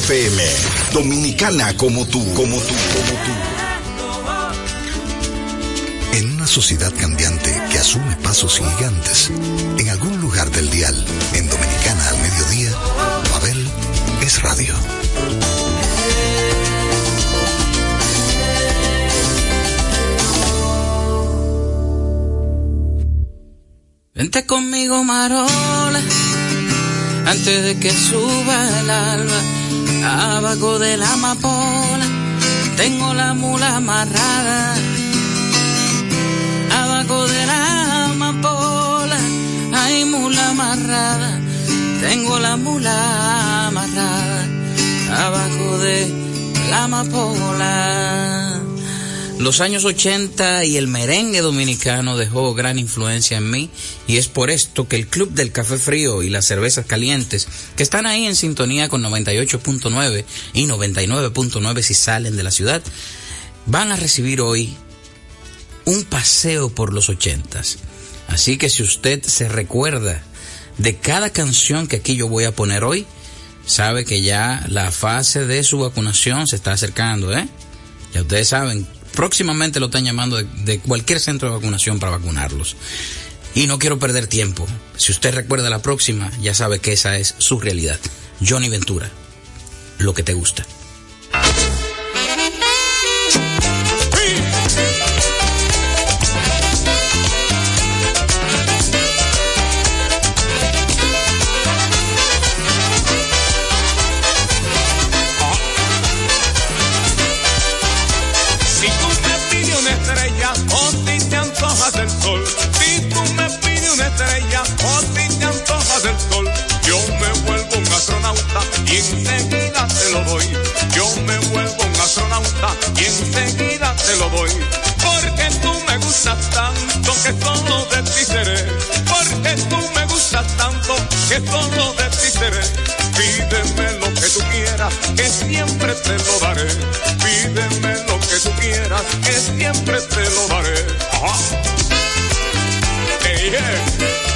FM. Dominicana como tú, como tú, como tú. En una sociedad cambiante que asume pasos gigantes, en algún lugar del dial, en Dominicana al mediodía, Babel es radio. Vente conmigo, Marola, antes de que suba el alba, abajo de la amapola, tengo la mula amarrada. Abajo de la amapola, hay mula amarrada, tengo la mula amarrada. Abajo de la amapola. Los años 80 y el merengue dominicano dejó gran influencia en mí y es por esto que el Club del Café Frío y las Cervezas Calientes, que están ahí en sintonía con 98.9 y 99.9 si salen de la ciudad, van a recibir hoy un paseo por los 80 Así que si usted se recuerda de cada canción que aquí yo voy a poner hoy, sabe que ya la fase de su vacunación se está acercando, ¿eh? Ya ustedes saben, próximamente lo están llamando de, cualquier centro de vacunación para vacunarlos. Y no quiero perder tiempo. Si usted recuerda la próxima, ya sabe que esa es su realidad. Johnny Ventura, lo que te gusta. Yo me vuelvo un astronauta y enseguida te lo doy. Porque tú me gustas tanto que solo de ti seré. Porque tú me gustas tanto que solo de ti seré. Pídeme lo que tú quieras, que siempre te lo daré. Pídeme lo que tú quieras, que siempre te lo daré. Ajá. Hey, yeah.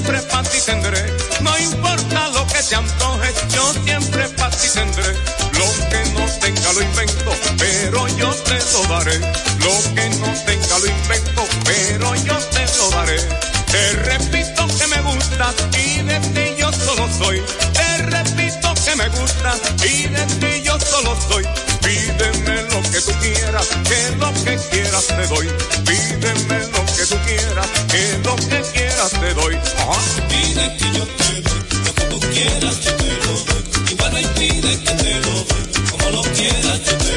Siempre para ti tendré. No importa lo que te antojes, yo siempre para ti tendré. Lo que no tenga lo invento, pero yo te lo daré. Lo que no tenga lo invento, pero yo te lo daré. Te repito que me gustas y de ti yo solo soy. Te repito que me gustas y de ti yo solo soy. Pídeme lo que tú quieras, que lo que quieras te doy. Pídeme lo que tú quieras, que lo que quieras te doy. Pide que yo te doy, lo que tú quieras yo te lo doy. Igual me pide que te lo doy, como lo quieras yo te doy.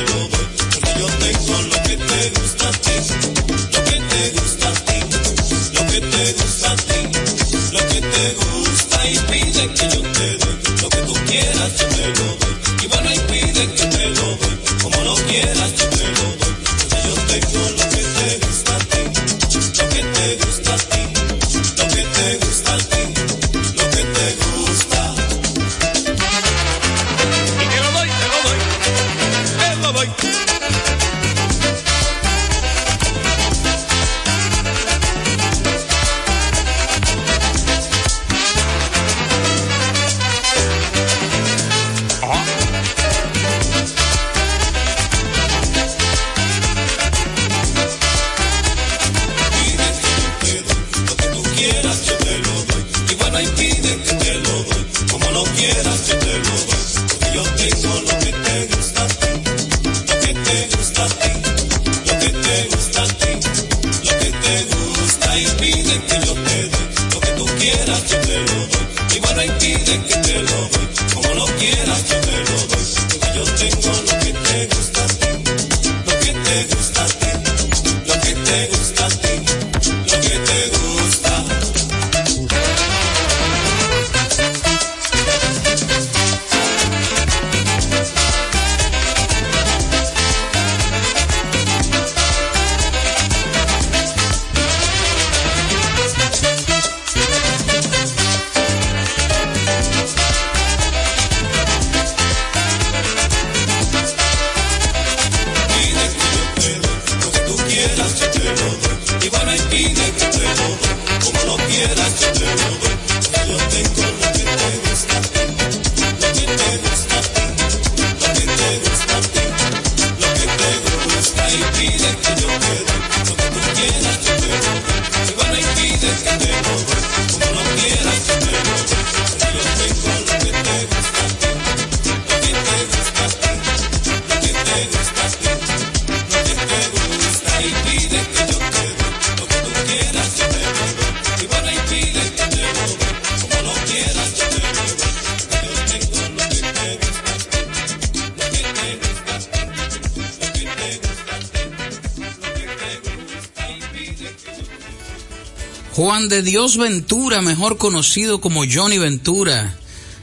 De Dios Ventura, mejor conocido como Johnny Ventura,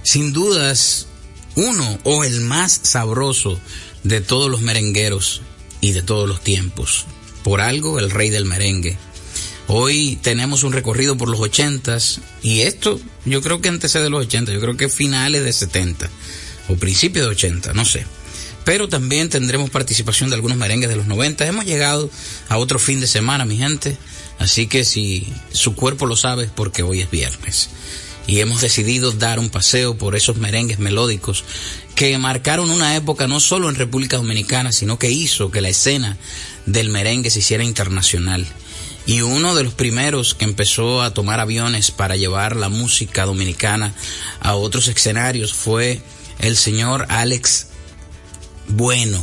sin dudas uno o el más sabroso de todos los merengueros y de todos los tiempos. Por algo, el rey del merengue. Hoy tenemos un recorrido por los ochentas y esto yo creo que antecede de los ochenta, yo creo que finales de setenta o principios de ochenta, no sé. Pero también tendremos participación de algunos merengues de los noventa. Hemos llegado a otro fin de semana, mi gente. Así que si su cuerpo lo sabe es porque hoy es viernes. Y hemos decidido dar un paseo por esos merengues melódicos que marcaron una época no solo en República Dominicana, sino que hizo que la escena del merengue se hiciera internacional. Y uno de los primeros que empezó a tomar aviones para llevar la música dominicana a otros escenarios fue el señor Alex Bueno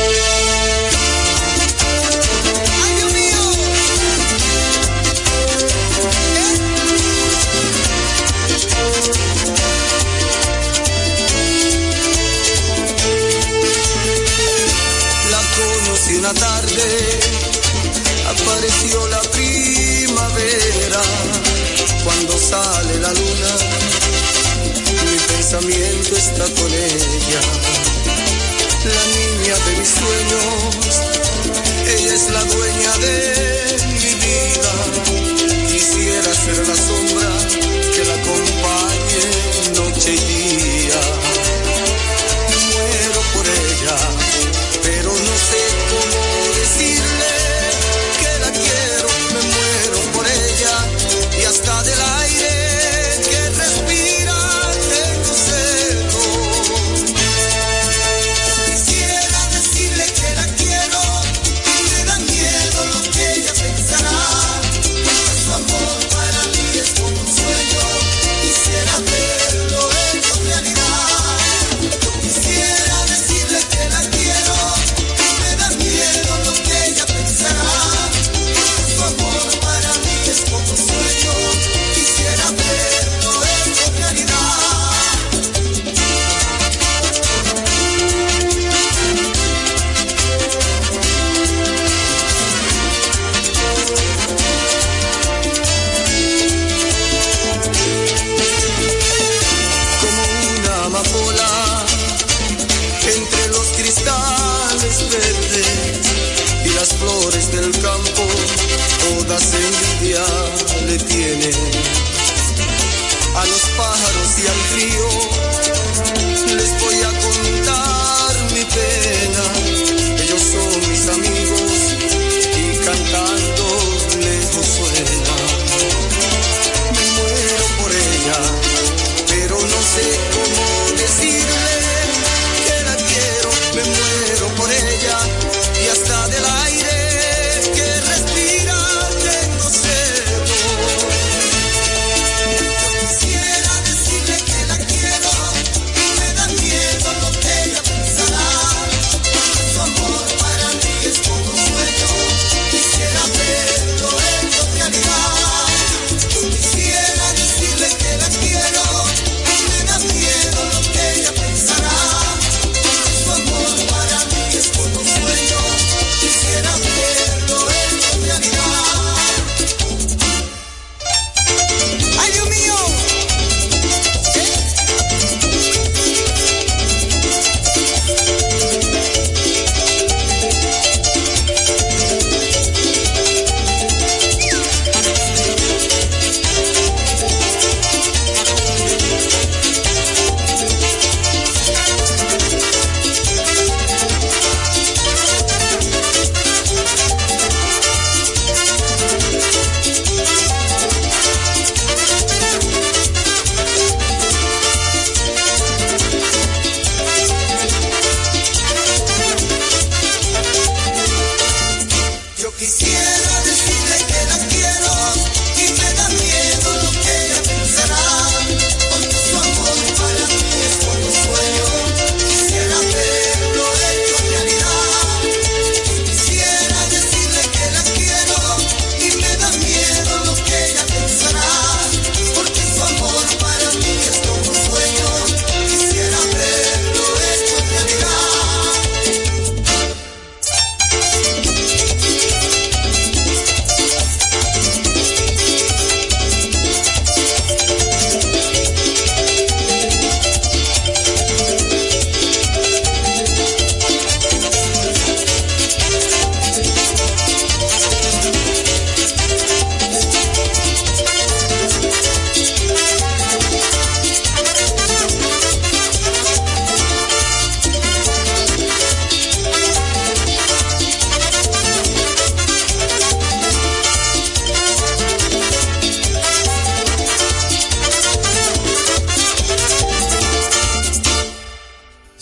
Tarde apareció la primavera. Cuando sale la luna, mi pensamiento está con ella. La niña de mis sueños, ella es la dueña de mi vida. Quisiera ser la sombra que la acompañe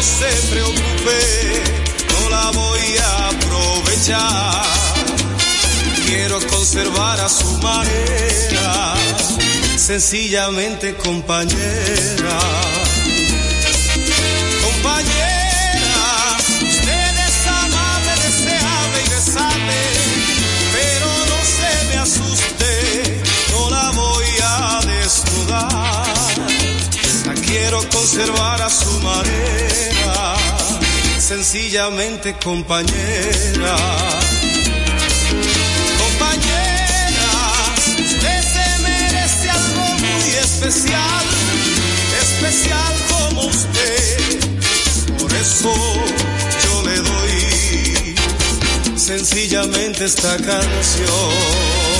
no se preocupe la voy a aprovechar. Quiero conservar a su manera, sencillamente compañera. Compañera, usted es amable, deseable y desame, pero no se me asuste, no la voy a desnudar. Quiero conservar a su manera sencillamente compañera. Compañera, usted se merece algo muy especial, especial como usted. Por eso yo le doy sencillamente esta canción.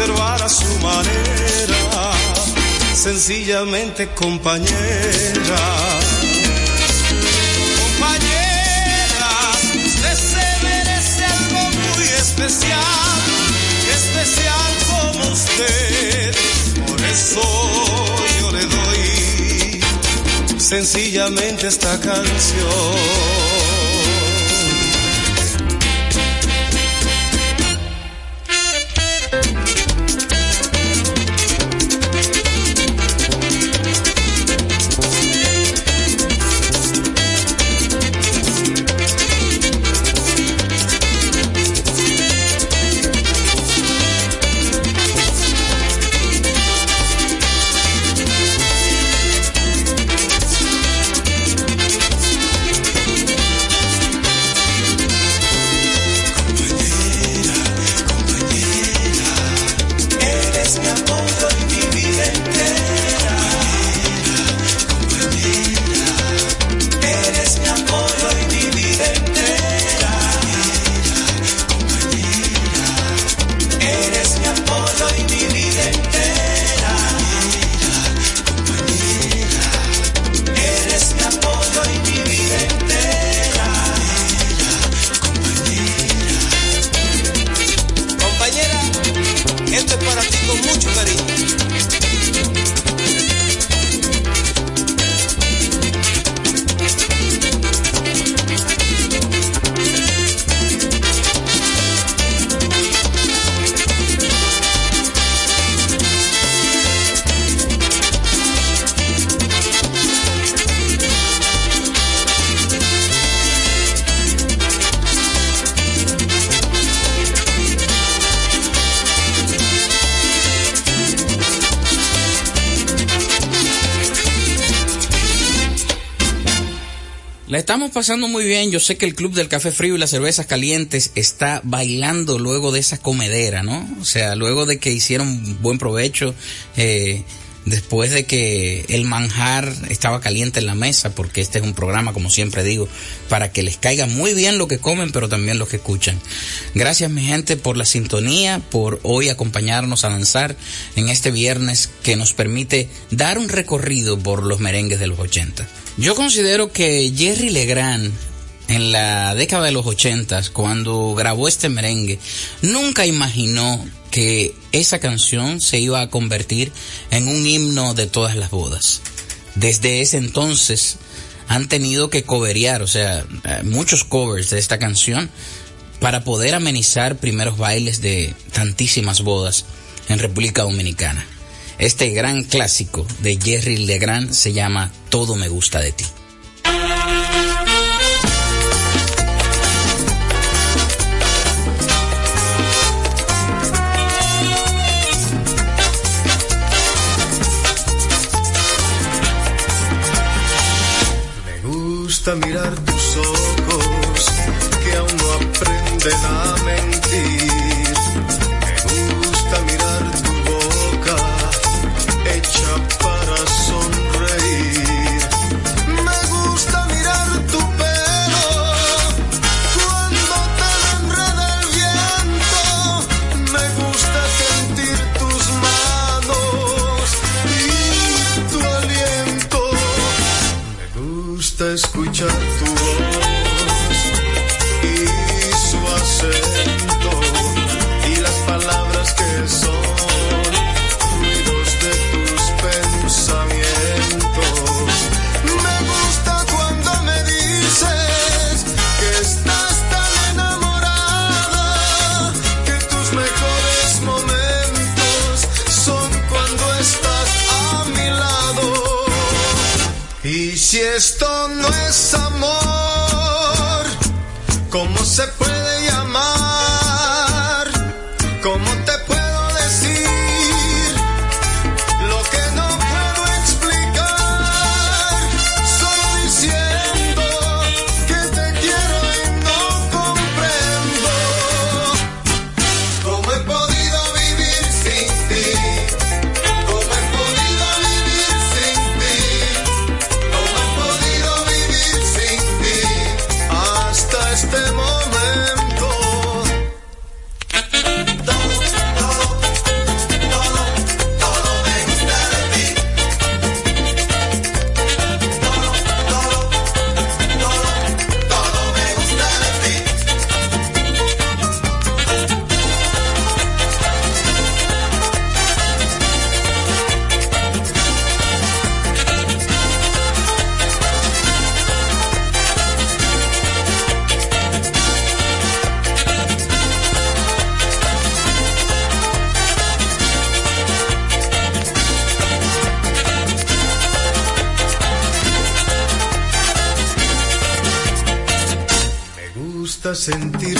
Observar a su manera, sencillamente compañera. Compañera, usted se merece algo muy especial, especial como usted. Por eso yo le doy sencillamente esta canción. Estamos pasando muy bien. Yo sé que el Club del Café Frío y las Cervezas Calientes está bailando luego de esa comedera, ¿no? O sea, luego de que hicieron buen provecho, eh, después de que el manjar estaba caliente en la mesa, porque este es un programa, como siempre digo, para que les caiga muy bien lo que comen, pero también lo que escuchan. Gracias, mi gente, por la sintonía, por hoy acompañarnos a danzar en este viernes que nos permite dar un recorrido por los merengues de los 80. Yo considero que Jerry Legrand en la década de los 80, cuando grabó este merengue, nunca imaginó que esa canción se iba a convertir en un himno de todas las bodas. Desde ese entonces han tenido que coverear, o sea, muchos covers de esta canción para poder amenizar primeros bailes de tantísimas bodas en República Dominicana. Este gran clásico de Jerry Legrand se llama Todo me gusta de ti. Me gusta mirar tus ojos que aún no aprenden a mentir. Sentir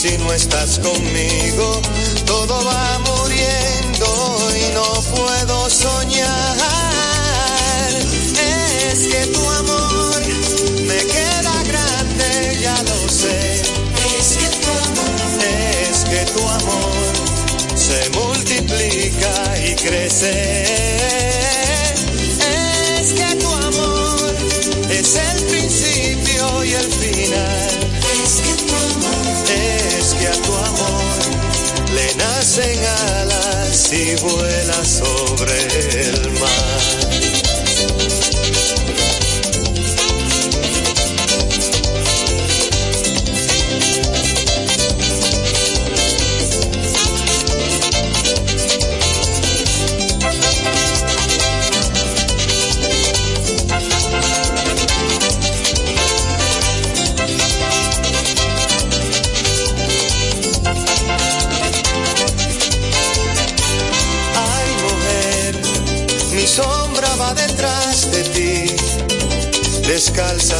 Si no estás conmigo, todo va muriendo y no puedo soñar. Es que tu amor me queda grande, ya lo sé. Es que tu amor, es que tu amor se multiplica y crece. Es que tu amor es el principio y el final. Vuela sobre el mar.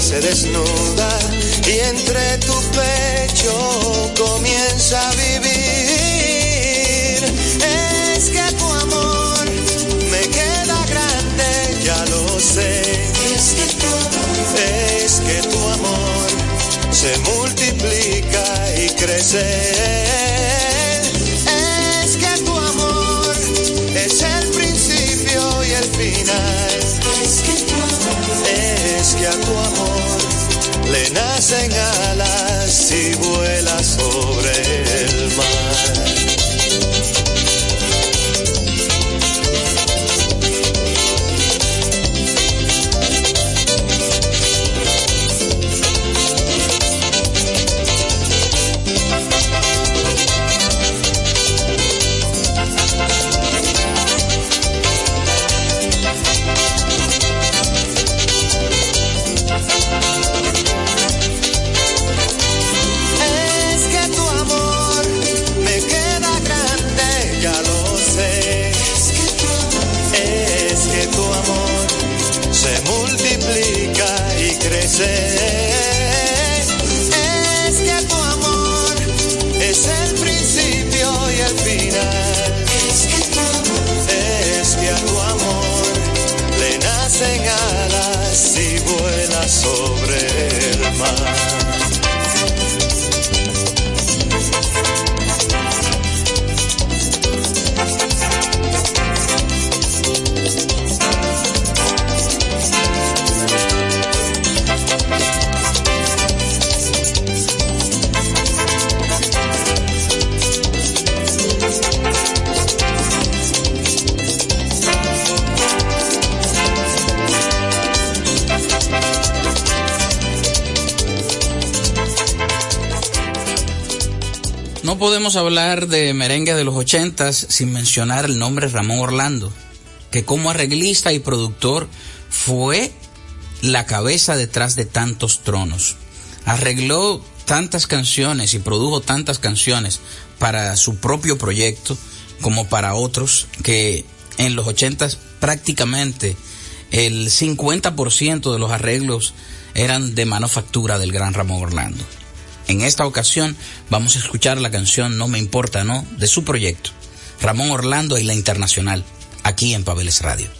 Se desnuda y entre tu pecho comienza a vivir. Es que tu amor me queda grande, ya lo sé. Es que tu amor, es que tu amor se multiplica y crece. Le nacen alas y vuela podemos hablar de merengue de los ochentas sin mencionar el nombre Ramón Orlando, que como arreglista y productor fue la cabeza detrás de tantos tronos. Arregló tantas canciones y produjo tantas canciones para su propio proyecto como para otros que en los ochentas prácticamente el 50% de los arreglos eran de manufactura del gran Ramón Orlando. En esta ocasión vamos a escuchar la canción No me importa, ¿no? de su proyecto, Ramón Orlando y la Internacional, aquí en Pabeles Radio.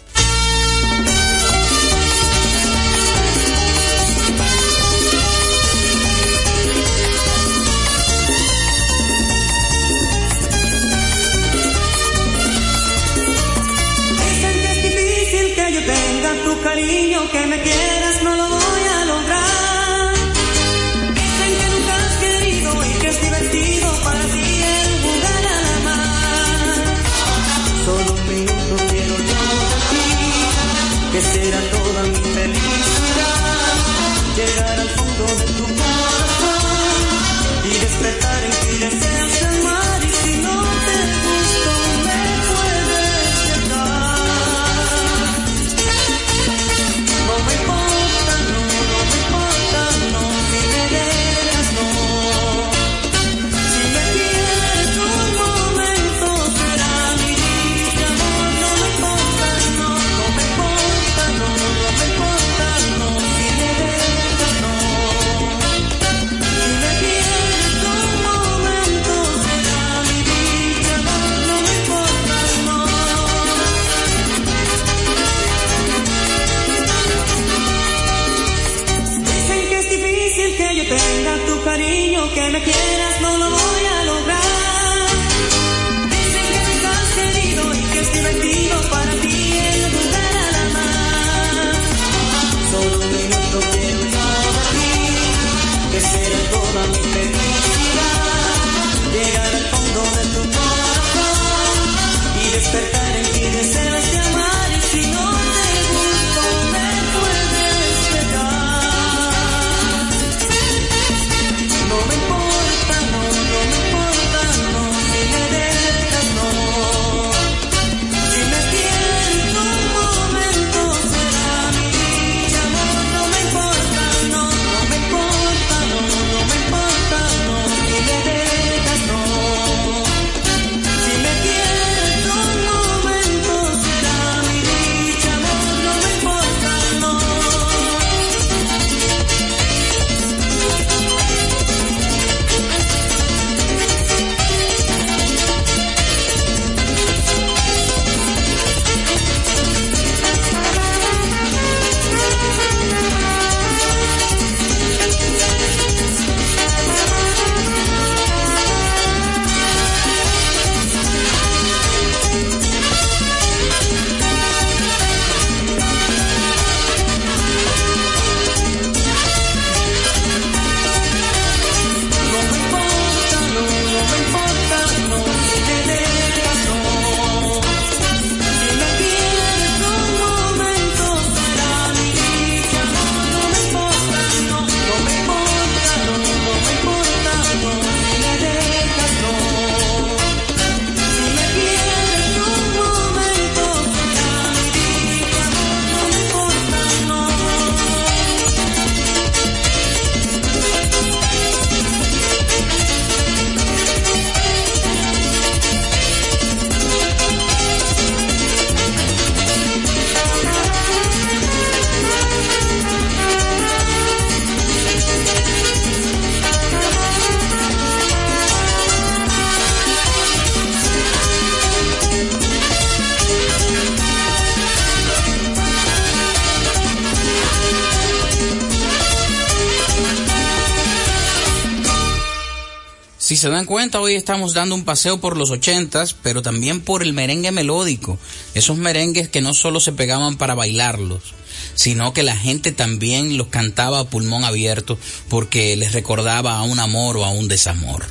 Se dan cuenta, hoy estamos dando un paseo por los ochentas, pero también por el merengue melódico. Esos merengues que no solo se pegaban para bailarlos, sino que la gente también los cantaba a pulmón abierto porque les recordaba a un amor o a un desamor.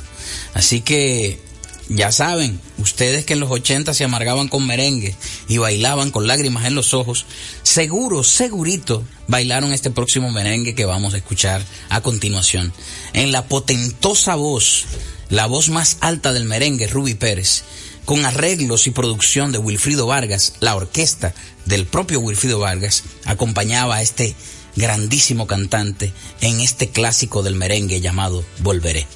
Así que ya saben, ustedes que en los 80 se amargaban con merengue y bailaban con lágrimas en los ojos, seguro, segurito, bailaron este próximo merengue que vamos a escuchar a continuación. En la potentosa voz, la voz más alta del merengue, Ruby Pérez, con arreglos y producción de Wilfrido Vargas, la orquesta del propio Wilfrido Vargas, acompañaba a este grandísimo cantante en este clásico del merengue llamado Volveré.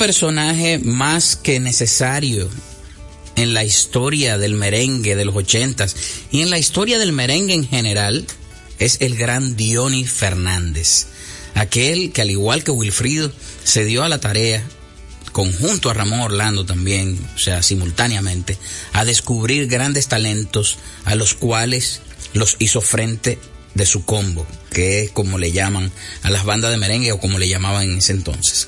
Personaje más que necesario en la historia del merengue de los ochentas y en la historia del merengue en general es el gran Diony Fernández. Aquel que al igual que Wilfrido se dio a la tarea conjunto a Ramón Orlando también, o sea, simultáneamente, a descubrir grandes talentos a los cuales los hizo frente de su combo, que es como le llaman a las bandas de merengue o como le llamaban en ese entonces.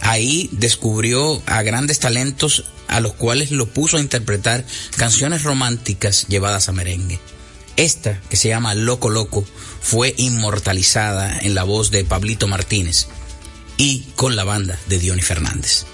Ahí descubrió a grandes talentos a los cuales lo puso a interpretar canciones románticas llevadas a merengue. Esta, que se llama Loco Loco, fue inmortalizada en la voz de Pablito Martínez y con la banda de Diony Fernández.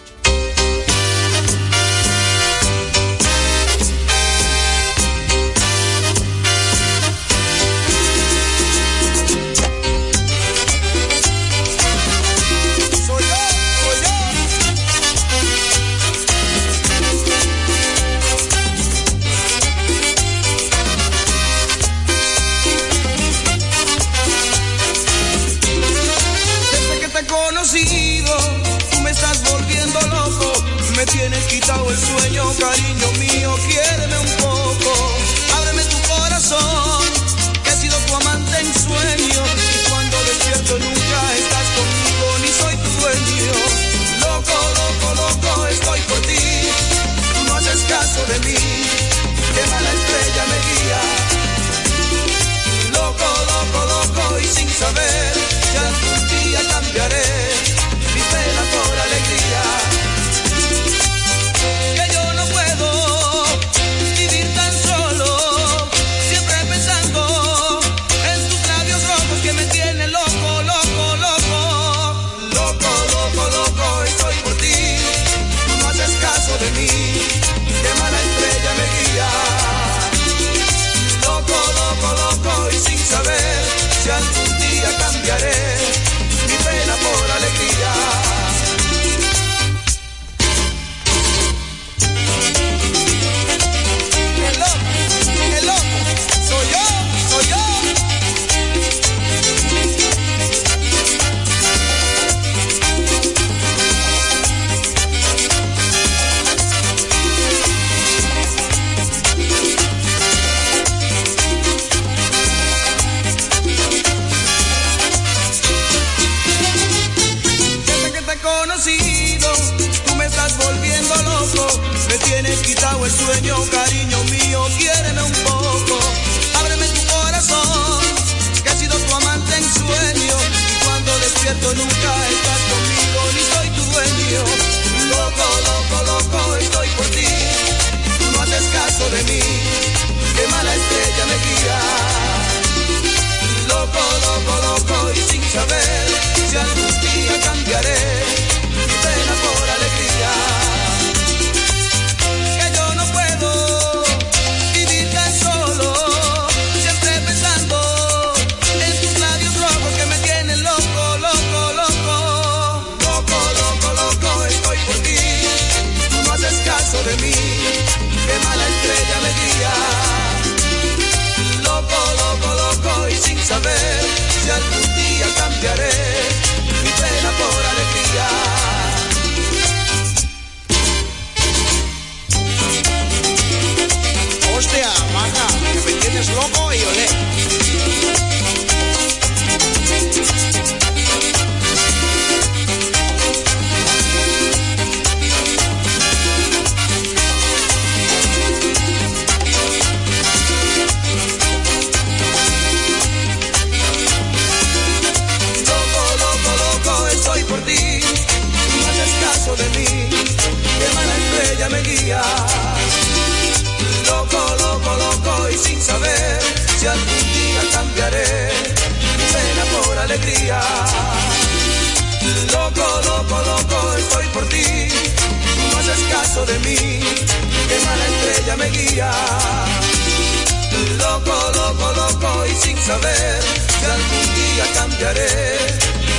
Saber si algún día cambiaré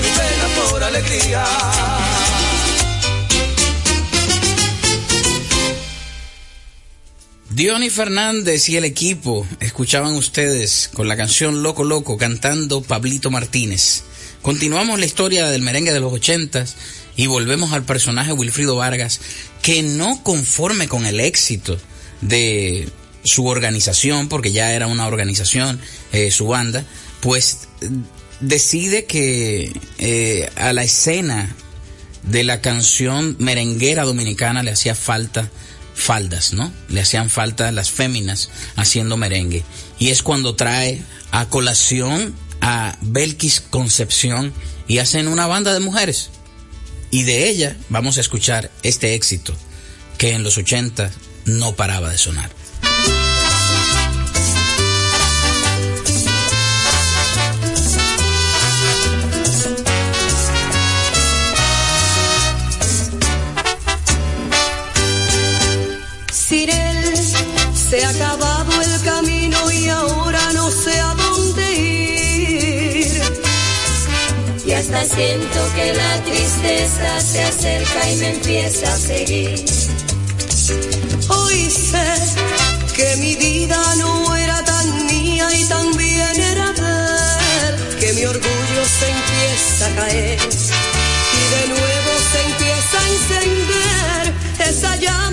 mi pena por alegría. Diony Fernández y el equipo escuchaban ustedes con la canción Loco Loco cantando Pablito Martínez. Continuamos la historia del merengue de los ochentas y volvemos al personaje Wilfrido Vargas que no conforme con el éxito de su organización, porque ya era una organización, eh, su banda, pues decide que eh, a la escena de la canción merenguera dominicana le hacía falta faldas, ¿no? Le hacían falta las féminas haciendo merengue. Y es cuando trae a colación a Belkis Concepción y hacen una banda de mujeres. Y de ella vamos a escuchar este éxito que en los 80 no paraba de sonar. Se ha acabado el camino y ahora no sé a dónde ir. Y hasta siento que la tristeza se acerca y me empieza a seguir. Hoy que mi vida no era tan mía y también era ver que mi orgullo se empieza a caer y de nuevo se empieza a encender esa llama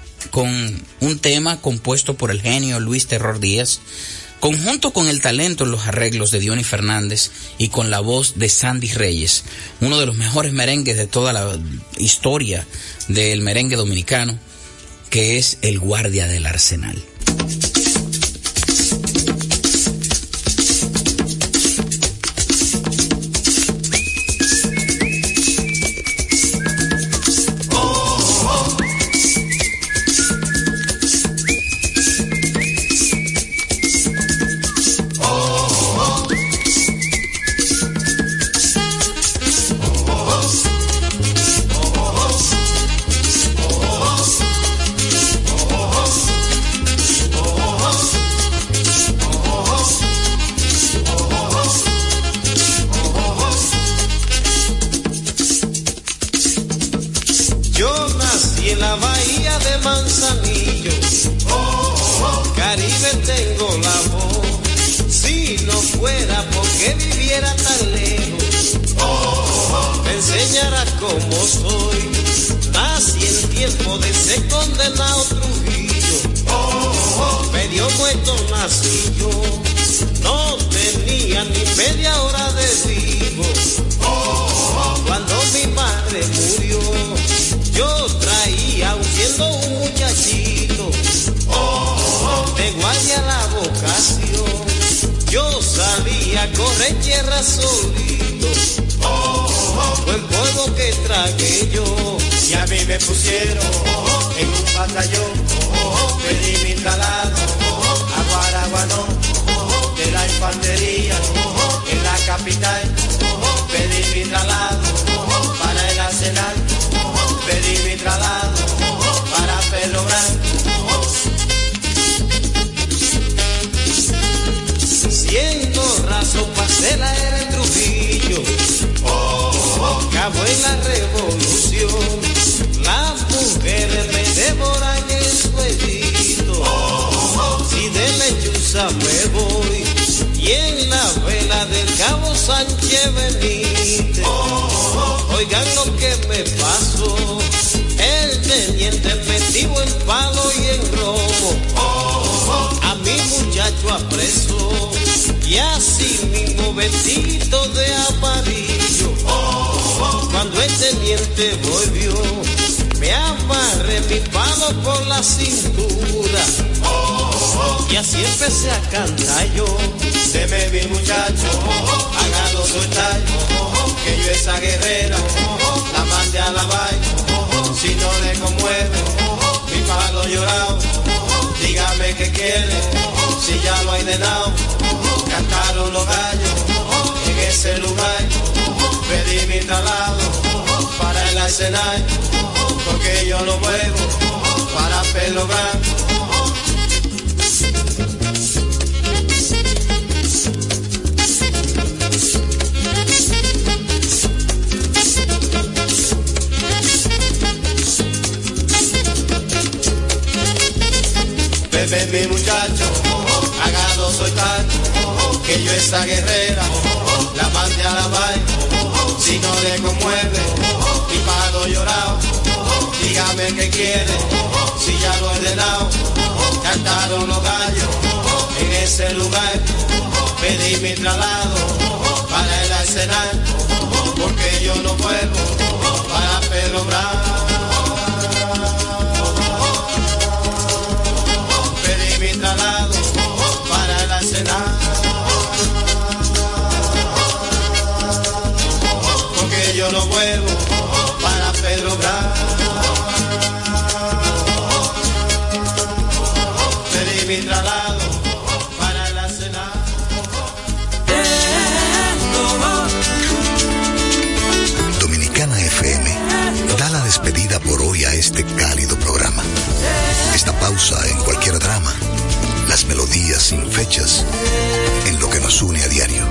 con un tema compuesto por el genio Luis Terror Díaz, conjunto con el talento en los arreglos de Diony Fernández y con la voz de Sandy Reyes, uno de los mejores merengues de toda la historia del merengue dominicano, que es El Guardia del Arsenal. De amarillo. Cuando el teniente volvió, me amarré mi palo por la cintura. Y así empecé a cantar yo. Deme mi muchacho, hágalo soltar. Que yo esa guerrera la mande a la vaina. Si no le conmueve, mi palo llorado. Dígame qué quiere, si ya lo hay de lado. Cantaron los gallos ese lugar. Pedí mi traslado para el escenario. Porque yo no vuelvo para pelo. Bebé mi muchacho, hágalo soltar, que yo esa guerrera la a la si no le conmueve, mi palo llorado, dígame qué quiere, si ya lo he ordenado, cantaron los gallos. En ese lugar, pedí mi traslado para el arsenal, porque yo no vuelvo para Pedro. Sin fechas, en lo que nos une a diario.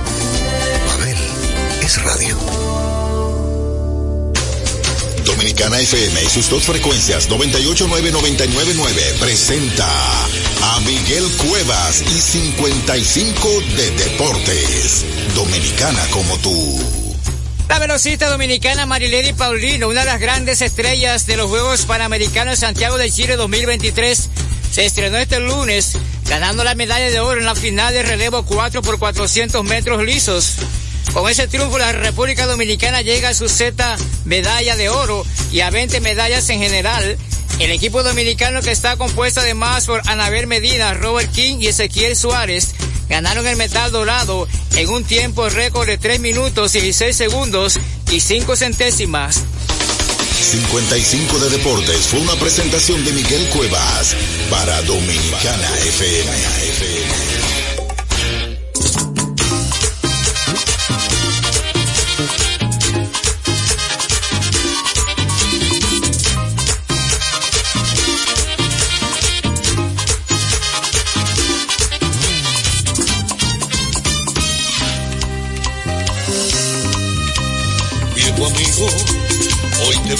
Babel es radio. Dominicana FM y sus dos frecuencias 989-999 presenta a Miguel Cuevas y 55 de Deportes. Dominicana como tú. La velocista dominicana Marilady Paulino, una de las grandes estrellas de los Juegos Panamericanos Santiago de Chile 2023, se estrenó este lunes ganando la medalla de oro en la final de relevo 4 por 400 metros lisos. Con ese triunfo la República Dominicana llega a su Z medalla de oro y a 20 medallas en general. El equipo dominicano que está compuesto además por Anabel Medina, Robert King y Ezequiel Suárez ganaron el metal dorado en un tiempo récord de 3 minutos 16 segundos y 5 centésimas. 55 de Deportes fue una presentación de Miguel Cuevas para Dominicana FM.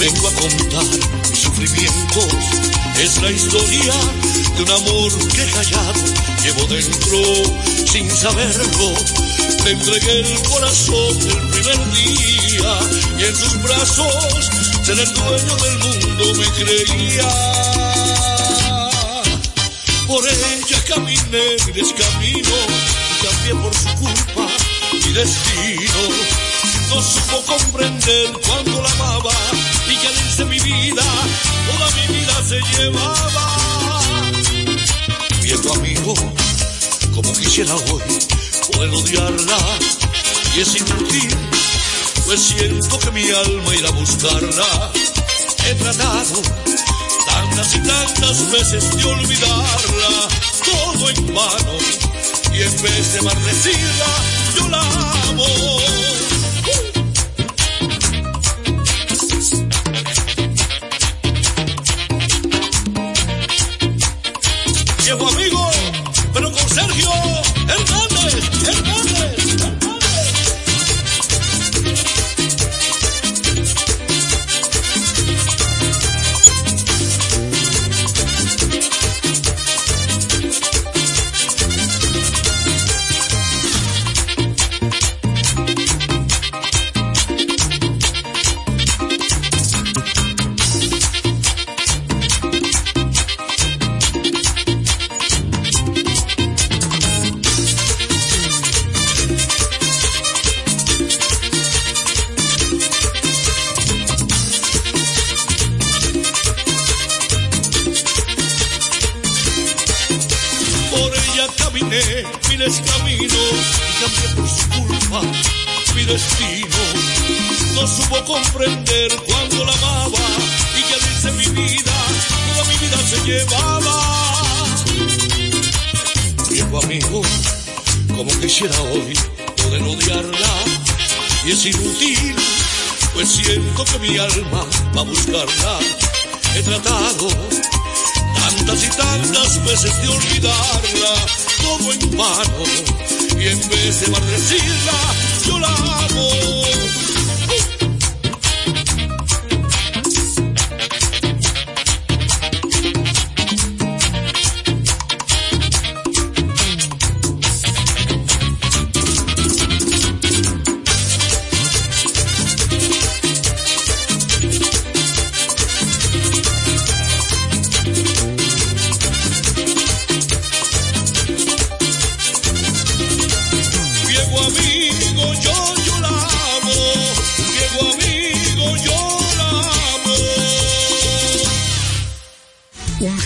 Vengo a contar mis sufrimientos. Es la historia de un amor que callado llevo dentro sin saberlo. Te entregué el corazón el primer día y en sus brazos ser el dueño del mundo me creía. Por ella caminé mi descamino cambié por su culpa mi destino no supo comprender cuando la amaba que al mi vida, toda mi vida se llevaba. Viejo amigo, como quisiera hoy poder odiarla y es inútil, pues siento que mi alma irá a buscarla. He tratado tantas y tantas veces de olvidarla, todo en vano, y en vez de maldecirla, yo la amo.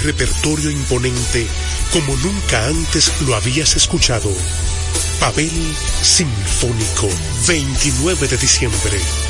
Repertorio imponente como nunca antes lo habías escuchado. Pavel Sinfónico, 29 de diciembre,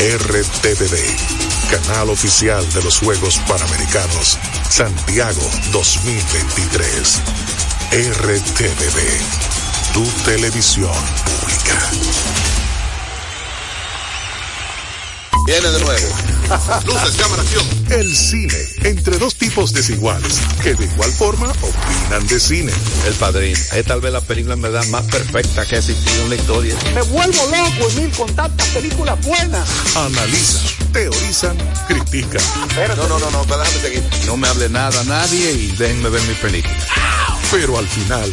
RTVD, canal oficial de los Juegos Panamericanos, Santiago 2023. RTVD, tu televisión pública. Viene de nuevo. Luces, cámara, acción. El cine, entre dos tipos desiguales, que de igual forma opinan de cine. El Padrino. Es tal vez la película en verdad más perfecta que ha existido en la historia. Me vuelvo loco, Emil, con tantas películas buenas. Analizan, teorizan, critican. No, no, no, no, déjame seguir. No me hable nada a nadie y déjenme ver mi película. Pero al final,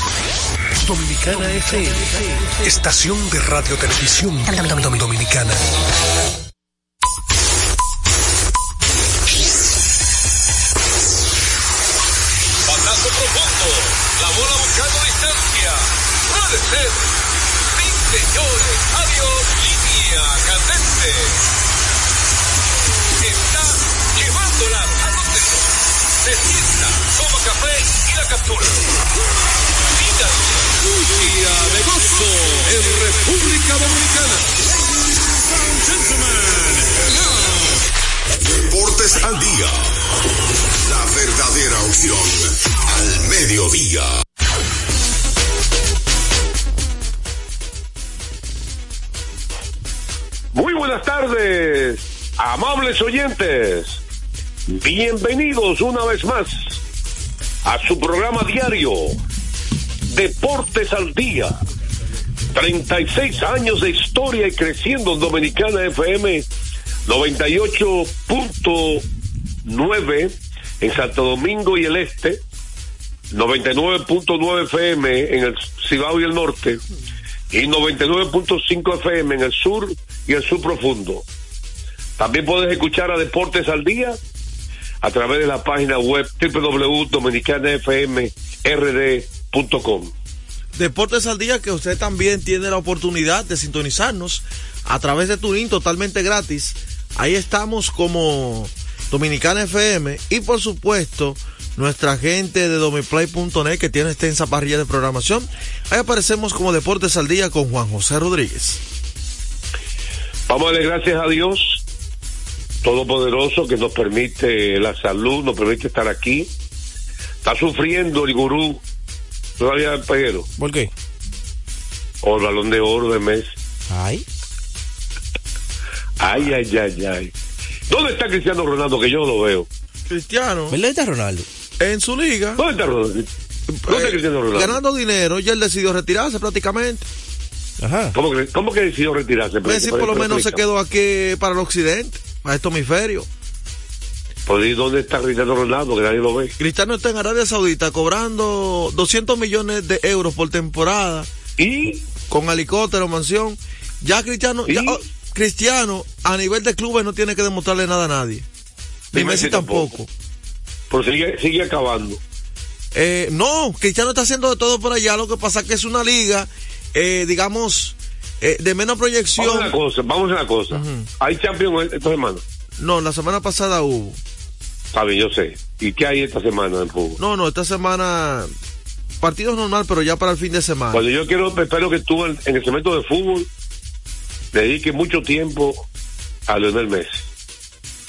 Dominicana FM, estación de radio televisión dominicana. Patazo profundo. La bola buscando distancia. Puede ser. Sí, señores. Adiós. Línea candente. Está llevándola a dedos. Se sienta, toma café y la captura. Día de gozo en República Dominicana. Deportes al día. La verdadera opción al mediodía. Muy buenas tardes, amables oyentes. Bienvenidos una vez más a su programa diario, Deportes al Día. 36 años de historia y creciendo en Dominicana FM 98.9 en Santo Domingo y el Este, 99.9 FM en el Cibao y el Norte y 99.5 FM en el sur y el sur profundo. También puedes escuchar a Deportes al Día a través de la página web www.dominicanafmrd.com. Deportes al Día que usted también tiene la oportunidad de sintonizarnos a través de Turín totalmente gratis. Ahí estamos como Dominicana FM y por supuesto nuestra gente de domiplay.net que tiene extensa parrilla de programación. Ahí aparecemos como Deportes al Día con Juan José Rodríguez. Vamos a darle gracias a Dios Todopoderoso que nos permite la salud, nos permite estar aquí. Está sufriendo el gurú todavía el peguero. ¿Por qué? O el balón de oro de mes. Ay. Ay, ay, ay, ay. ¿Dónde está Cristiano Ronaldo? Que yo no lo veo. Cristiano. ¿Dónde está Ronaldo? En su liga. ¿Dónde está Ronaldo? ¿Dónde está Eh, Cristiano Ronaldo? Ganando dinero y él decidió retirarse prácticamente. Ajá. ¿Cómo que, cómo que decidió retirarse? Messi por lo menos se quedó aquí para el occidente, a este hemisferio. Pues, ¿y dónde está Cristiano Ronaldo? Que nadie lo ve. Cristiano está en Arabia Saudita cobrando 200 millones de euros por temporada. ¿Y? Con helicóptero, mansión. Ya Cristiano, ya, oh, Cristiano a nivel de clubes no tiene que demostrarle nada a nadie. Ni Messi tampoco. tampoco. Pero sigue, sigue acabando. Eh, no, Cristiano está haciendo de todo por allá. Lo que pasa es que es una liga, eh, digamos, eh, de menos proyección. Vamos a una cosa, vamos a una cosa. ¿Hay Champions esta semana? No, la semana pasada hubo. Está bien, yo sé. ¿Y qué hay esta semana en fútbol? No, no, esta semana partidos normal, pero ya para el fin de semana. Cuando yo quiero, espero que tú en, en el segmento de fútbol dediques mucho tiempo a Leonel Messi.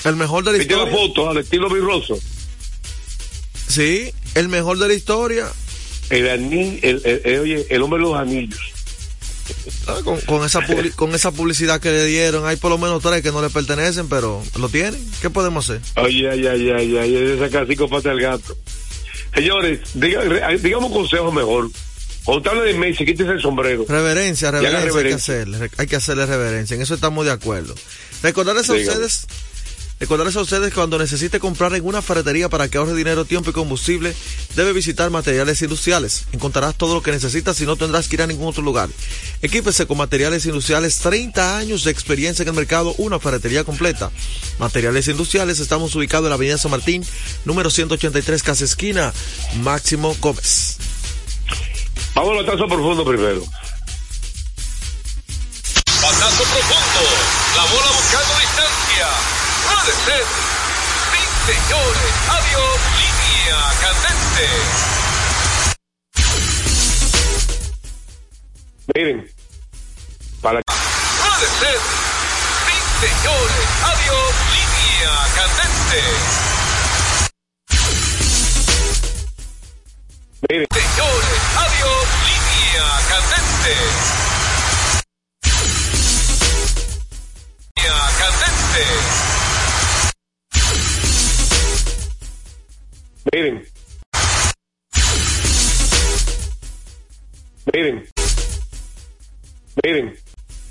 El mejor de la historia. foto al estilo virroso. Sí, el mejor de la historia. El, ani- el, el- el- oye, el hombre de los anillos. Ah, Con, con esa con esa publicidad que le dieron, hay por lo menos tres que no le pertenecen, pero lo tienen. ¿Qué podemos hacer? Oye, ay, ay, ay, ay, ay, esa casi pata del gato. Señores, diga- digamos un consejo mejor. Habla de Messi, quítese el sombrero. Reverencia, reverencia, hay que hacerle, hay que hacerle reverencia, en eso estamos de acuerdo. Recordarles a Dígame. ustedes, recordarles a ustedes que cuando necesite comprar en una ferretería para que ahorre dinero, tiempo y combustible, debe visitar materiales industriales. Encontrarás todo lo que necesitas y no tendrás que ir a ningún otro lugar. Equípese con materiales industriales, 30 años de experiencia en el mercado, una ferretería completa. Materiales industriales, estamos ubicados en la avenida San Martín, número 183, casa esquina, Máximo Gómez. Vamos al tazo profundo primero. Batazo profundo. La bola buscando distancia. Puede ser. Sí, señores. Adiós. Línea candente. Miren, para Puede ser. Sí, señores. Adiós. Línea candente. miren, Señores. Adiós. Línea candente. Miren. Miren. Miren.